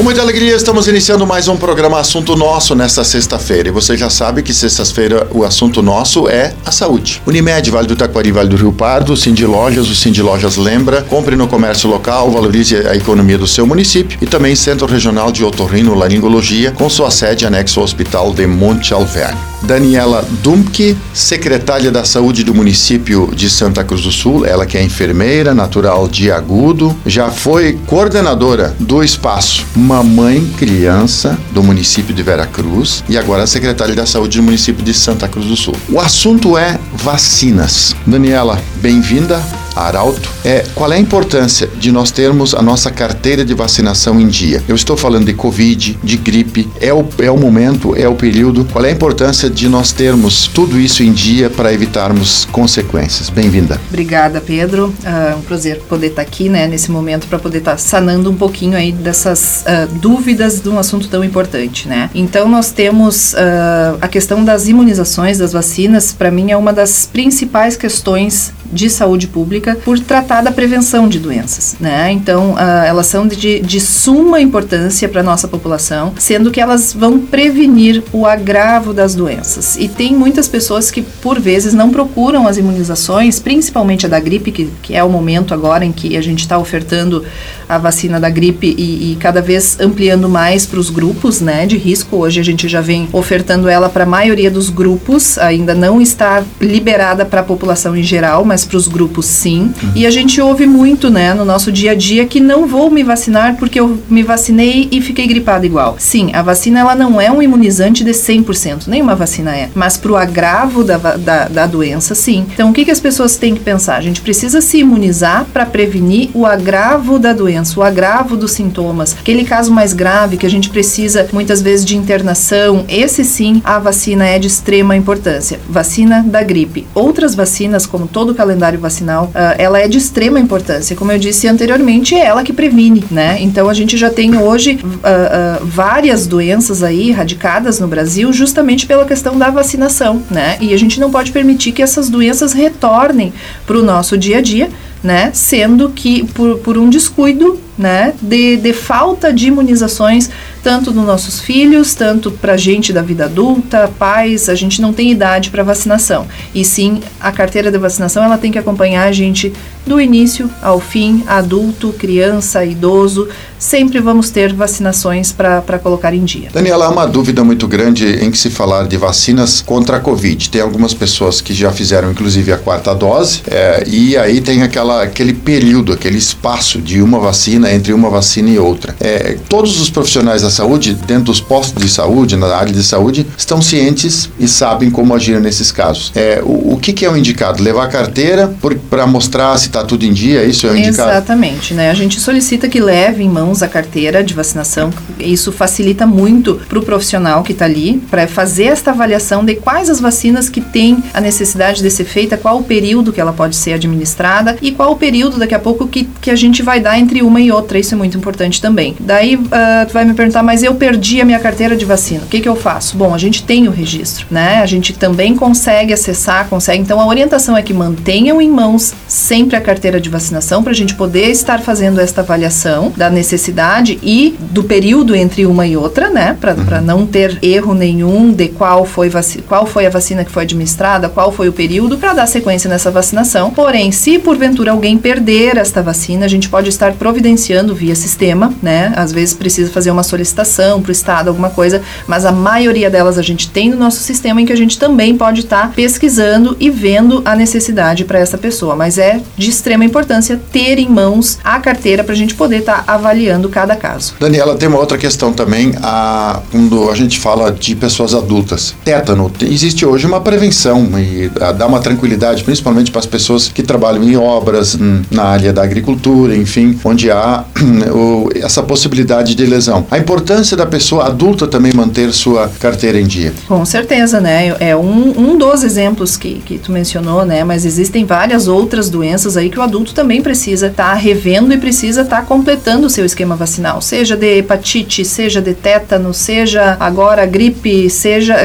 Com muita alegria, estamos iniciando mais um programa Assunto Nosso nesta sexta-feira. E você já sabe que sexta-feira o assunto nosso é a saúde. Unimed, Vale do Taquari, Vale do Rio Pardo, Cindy Lojas, o Cindy Lojas lembra, compre no comércio local, valorize a economia do seu município e também Centro Regional de Otorrino Laringologia, com sua sede anexo ao Hospital de Monte Alverne. Daniela Dumke, secretária da Saúde do município de Santa Cruz do Sul, ela que é enfermeira, natural de Agudo, já foi coordenadora do espaço Mamãe Criança do município de Veracruz e agora secretária da Saúde do município de Santa Cruz do Sul. O assunto é vacinas. Daniela, bem-vinda. Arauto, é qual é a importância de nós termos a nossa carteira de vacinação em dia? Eu estou falando de Covid, de gripe, é o, é o momento, é o período. Qual é a importância de nós termos tudo isso em dia para evitarmos consequências? Bem-vinda. Obrigada, Pedro. É um prazer poder estar aqui, né, nesse momento para poder estar sanando um pouquinho aí dessas uh, dúvidas de um assunto tão importante, né? Então nós temos uh, a questão das imunizações, das vacinas. Para mim é uma das principais questões de saúde pública por tratar da prevenção de doenças, né? Então, uh, elas são de, de suma importância para a nossa população, sendo que elas vão prevenir o agravo das doenças. E tem muitas pessoas que, por vezes, não procuram as imunizações, principalmente a da gripe, que, que é o momento agora em que a gente está ofertando a vacina da gripe e, e cada vez ampliando mais para os grupos, né, de risco. Hoje a gente já vem ofertando ela para a maioria dos grupos, ainda não está liberada para a população em geral, mas para os grupos sim. Uhum. E a gente ouve muito, né, no nosso dia a dia que não vou me vacinar porque eu me vacinei e fiquei gripada igual. Sim, a vacina ela não é um imunizante de 100%, nenhuma vacina é. Mas para o agravo da, da, da, doença, sim. Então o que, que as pessoas têm que pensar? A gente precisa se imunizar para prevenir o agravo da doença, o agravo dos sintomas. Aquele caso mais grave que a gente precisa muitas vezes de internação, esse sim, a vacina é de extrema importância. Vacina da gripe. Outras vacinas, como todo o calendário vacinal, ela é de extrema importância. Como eu disse anteriormente, é ela que previne, né? Então a gente já tem hoje uh, uh, várias doenças aí radicadas no Brasil justamente pela questão da vacinação, né? E a gente não pode permitir que essas doenças retornem para o nosso dia a dia, né? Sendo que por, por um descuido né, de, de falta de imunizações, tanto nos nossos filhos, tanto para gente da vida adulta, pais, a gente não tem idade para vacinação. E sim, a carteira de vacinação ela tem que acompanhar a gente do início ao fim, adulto, criança, idoso, sempre vamos ter vacinações para colocar em dia. Daniela, há uma dúvida muito grande em que se falar de vacinas contra a Covid. Tem algumas pessoas que já fizeram, inclusive, a quarta dose, é, e aí tem aquela, aquele período, aquele espaço de uma vacina entre uma vacina e outra. É, todos os profissionais da saúde, dentro dos postos de saúde, na área de saúde, estão cientes e sabem como agir nesses casos. É, o, o que, que, é o indicado? Levar carteira para mostrar se está tudo em dia? Isso é o indicado? Exatamente. Né? A gente solicita que leve em mãos a carteira de vacinação. Isso facilita muito para o profissional que está ali para fazer esta avaliação de quais as vacinas que tem a necessidade de ser feita, qual o período que ela pode ser administrada e qual o período daqui a pouco que, que a gente vai dar entre uma e outra outra, isso é muito importante também. Daí uh, tu vai me perguntar, mas eu perdi a minha carteira de vacina, o que, que eu faço? Bom, a gente tem o registro, né? A gente também consegue acessar, consegue. Então a orientação é que mantenham em mãos sempre a carteira de vacinação para a gente poder estar fazendo esta avaliação da necessidade e do período entre uma e outra, né? Para uhum. não ter erro nenhum de qual foi, qual foi a vacina que foi administrada, qual foi o período, para dar sequência nessa vacinação. Porém, se porventura alguém perder esta vacina, a gente pode estar providenciando via sistema, né? Às vezes precisa fazer uma solicitação para o Estado, alguma coisa, mas a maioria delas a gente tem no nosso sistema em que a gente também pode estar tá pesquisando e vendo a necessidade para essa pessoa. Mas é de extrema importância ter em mãos a carteira para a gente poder estar tá avaliando cada caso. Daniela, tem uma outra questão também, a, quando a gente fala de pessoas adultas. Tétano, existe hoje uma prevenção e a, dá uma tranquilidade, principalmente para as pessoas que trabalham em obras, na área da agricultura, enfim, onde há essa possibilidade de lesão. A importância da pessoa adulta também manter sua carteira em dia. Com certeza, né? É um, um dos exemplos que, que tu mencionou, né? Mas existem várias outras doenças aí que o adulto também precisa estar tá revendo e precisa estar tá completando o seu esquema vacinal, seja de hepatite, seja de tétano, seja agora gripe, seja,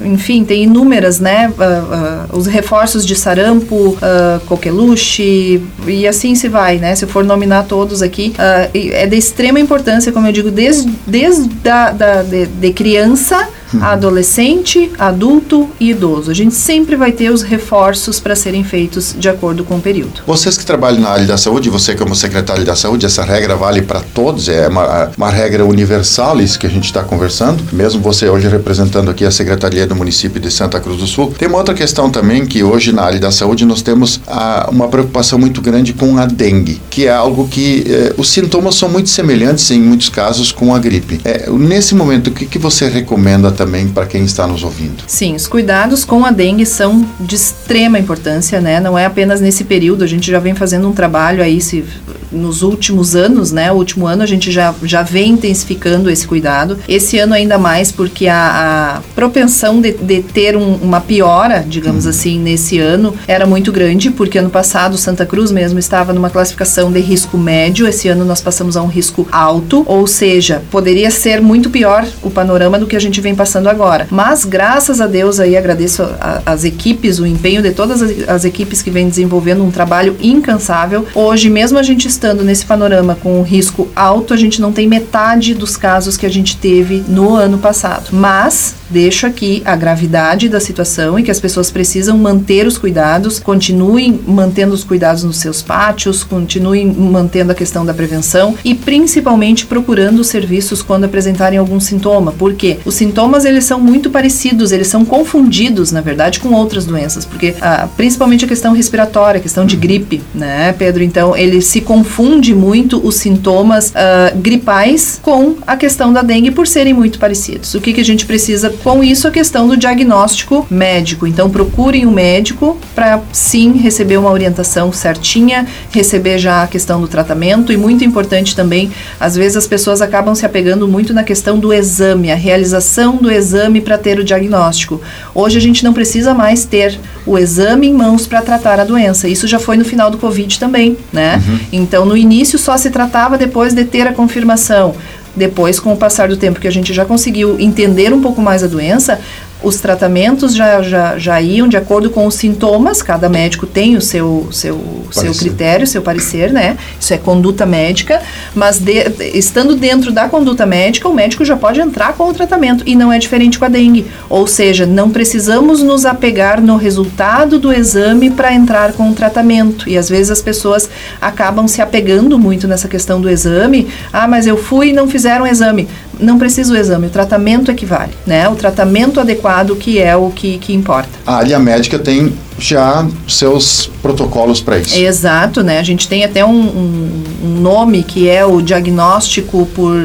enfim, tem inúmeras, né? Uh, uh, os reforços de sarampo, uh, coqueluche e assim se vai, né? Se eu for nominar todos aqui, é de extrema importância, como eu digo, desde, desde da, da de, de criança uhum. adolescente, adulto e idoso. A gente sempre vai ter os reforços para serem feitos de acordo com o período. Vocês que trabalham na área da saúde, você como secretário da saúde, essa regra vale para todos? É uma, uma regra universal isso que a gente está conversando? Mesmo você hoje representando aqui a Secretaria do município de Santa Cruz do Sul. Tem uma outra questão também que hoje na área da saúde nós temos a, uma preocupação muito grande com a dengue, que é algo que eh, os sintomas são muito semelhantes em muitos casos com a gripe. É, nesse momento, o que, que você recomenda também para quem está nos ouvindo. Sim, os cuidados com a dengue são de extrema importância, né? Não é apenas nesse período, a gente já vem fazendo um trabalho aí se nos últimos anos, né? O último ano a gente já, já vem intensificando esse cuidado. Esse ano ainda mais porque a, a propensão de, de ter um, uma piora, digamos uhum. assim, nesse ano era muito grande, porque ano passado Santa Cruz mesmo estava numa classificação de risco médio, esse ano nós passamos a um risco alto, ou seja, poderia ser muito pior o panorama do que a gente vem passando agora. Mas graças a Deus aí agradeço as equipes, o empenho de todas as, as equipes que vêm desenvolvendo um trabalho incansável. Hoje mesmo a gente estando nesse panorama com risco alto, a gente não tem metade dos casos que a gente teve no ano passado. Mas deixo aqui a gravidade da situação e que as pessoas precisam manter os cuidados, continuem mantendo os cuidados nos seus pátios, continuem mantendo a questão da prevenção e principalmente procurando os serviços quando apresentarem algum sintoma, porque os sintomas eles são muito parecidos, eles são confundidos, na verdade, com outras doenças, porque ah, principalmente a questão respiratória, a questão de gripe, né, Pedro? Então ele se confunde muito os sintomas uh, gripais com a questão da dengue por serem muito parecidos. O que, que a gente precisa com isso? A questão do diagnóstico médico. Então, procurem o um médico para sim receber uma orientação certinha, receber já a questão do tratamento e muito importante também, às vezes as pessoas acabam se apegando muito na questão do exame, a realização do exame para ter o diagnóstico. Hoje a gente não precisa mais ter o exame em mãos para tratar a doença. Isso já foi no final do Covid também, né? Uhum. Então então, no início só se tratava depois de ter a confirmação. Depois, com o passar do tempo que a gente já conseguiu entender um pouco mais a doença, os tratamentos já, já, já iam de acordo com os sintomas, cada médico tem o seu, seu, seu critério, seu parecer, né? Isso é conduta médica, mas de, estando dentro da conduta médica, o médico já pode entrar com o tratamento e não é diferente com a dengue. Ou seja, não precisamos nos apegar no resultado do exame para entrar com o tratamento. E às vezes as pessoas acabam se apegando muito nessa questão do exame. Ah, mas eu fui e não fizeram o exame não precisa o exame, o tratamento é que vale, né? O tratamento adequado que é o que, que importa. A área médica tem já seus protocolos para isso. Exato, né? A gente tem até um, um, um, nome que é o diagnóstico por.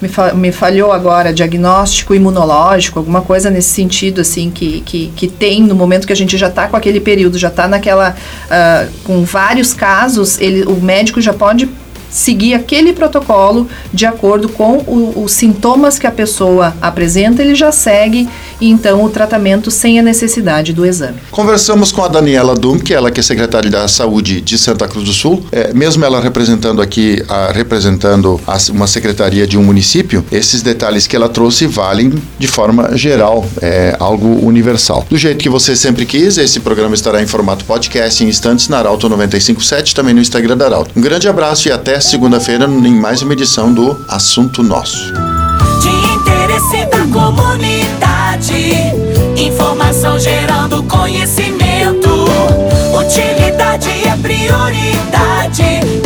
Me, fa, me falhou agora, diagnóstico imunológico, alguma coisa nesse sentido, assim, que, que, que tem no momento que a gente já está com aquele período, já está naquela. Uh, com vários casos, ele, o médico já pode seguir aquele protocolo de acordo com o, os sintomas que a pessoa apresenta, ele já segue então o tratamento sem a necessidade do exame. Conversamos com a Daniela Dum, que ela que é secretária da Saúde de Santa Cruz do Sul, é, mesmo ela representando aqui, a, representando a, uma secretaria de um município, esses detalhes que ela trouxe valem de forma geral, é algo universal. Do jeito que você sempre quis, esse programa estará em formato podcast em instantes na Arauto 957, também no Instagram da Arauto. Um grande abraço e até segunda-feira em mais uma edição do Assunto Nosso. De interesse da comunidade, informação gerando conhecimento. Utilidade é prioridade.